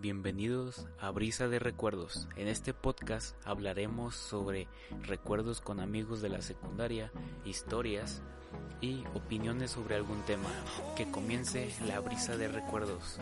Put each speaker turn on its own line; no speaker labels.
Bienvenidos a Brisa de Recuerdos. En este podcast hablaremos sobre recuerdos con amigos de la secundaria, historias y opiniones sobre algún tema. Que comience la brisa de recuerdos.